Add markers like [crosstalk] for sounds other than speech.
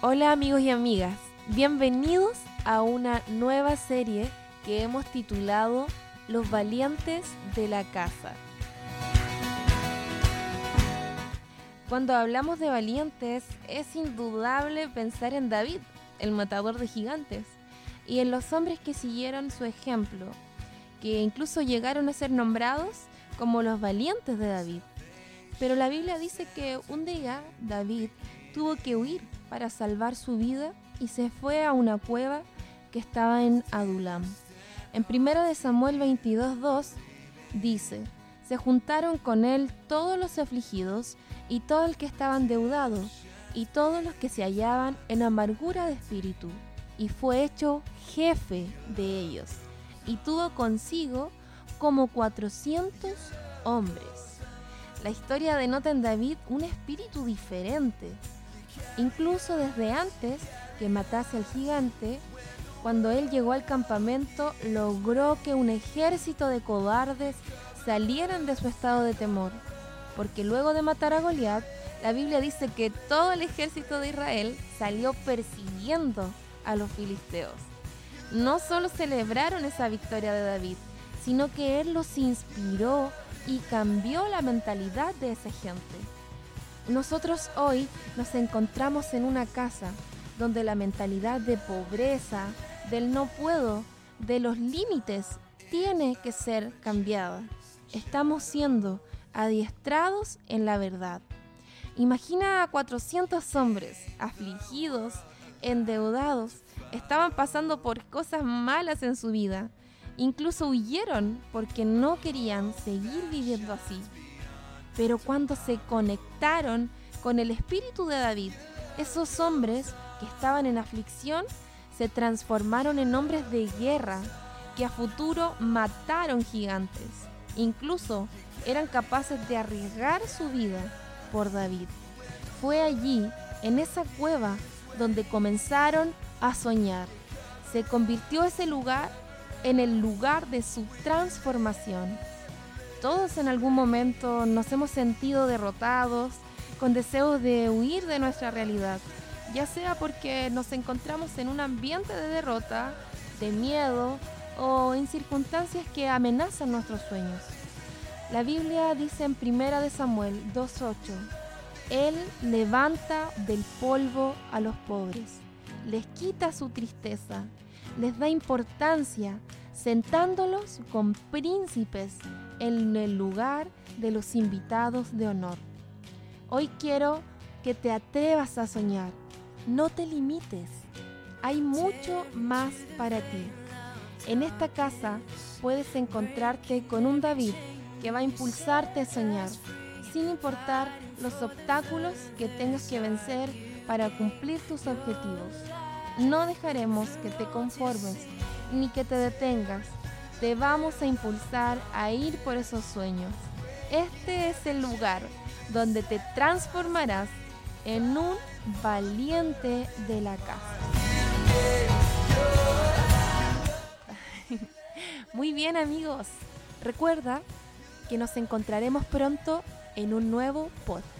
Hola amigos y amigas, bienvenidos a una nueva serie que hemos titulado Los valientes de la casa. Cuando hablamos de valientes es indudable pensar en David, el matador de gigantes, y en los hombres que siguieron su ejemplo, que incluso llegaron a ser nombrados como los valientes de David. Pero la Biblia dice que un día David tuvo que huir para salvar su vida y se fue a una cueva que estaba en Adulam. En 1 de Samuel 22:2 dice: Se juntaron con él todos los afligidos y todos los que estaban deudados y todos los que se hallaban en amargura de espíritu, y fue hecho jefe de ellos, y tuvo consigo como 400 hombres. La historia denota en David un espíritu diferente. Incluso desde antes que matase al gigante, cuando él llegó al campamento, logró que un ejército de cobardes salieran de su estado de temor. Porque luego de matar a Goliat, la Biblia dice que todo el ejército de Israel salió persiguiendo a los filisteos. No solo celebraron esa victoria de David, sino que él los inspiró y cambió la mentalidad de esa gente. Nosotros hoy nos encontramos en una casa donde la mentalidad de pobreza, del no puedo, de los límites, tiene que ser cambiada. Estamos siendo adiestrados en la verdad. Imagina a 400 hombres afligidos, endeudados, estaban pasando por cosas malas en su vida. Incluso huyeron porque no querían seguir viviendo así. Pero cuando se conectaron con el espíritu de David, esos hombres que estaban en aflicción se transformaron en hombres de guerra que a futuro mataron gigantes. Incluso eran capaces de arriesgar su vida por David. Fue allí, en esa cueva, donde comenzaron a soñar. Se convirtió ese lugar en el lugar de su transformación. Todos en algún momento nos hemos sentido derrotados, con deseos de huir de nuestra realidad, ya sea porque nos encontramos en un ambiente de derrota, de miedo o en circunstancias que amenazan nuestros sueños. La Biblia dice en 1 de Samuel 2.8, Él levanta del polvo a los pobres, les quita su tristeza, les da importancia, sentándolos con príncipes en el lugar de los invitados de honor. Hoy quiero que te atrevas a soñar, no te limites, hay mucho más para ti. En esta casa puedes encontrarte con un David que va a impulsarte a soñar, sin importar los obstáculos que tengas que vencer para cumplir tus objetivos. No dejaremos que te conformes ni que te detengas. Te vamos a impulsar a ir por esos sueños. Este es el lugar donde te transformarás en un valiente de la casa. [laughs] Muy bien amigos, recuerda que nos encontraremos pronto en un nuevo podcast.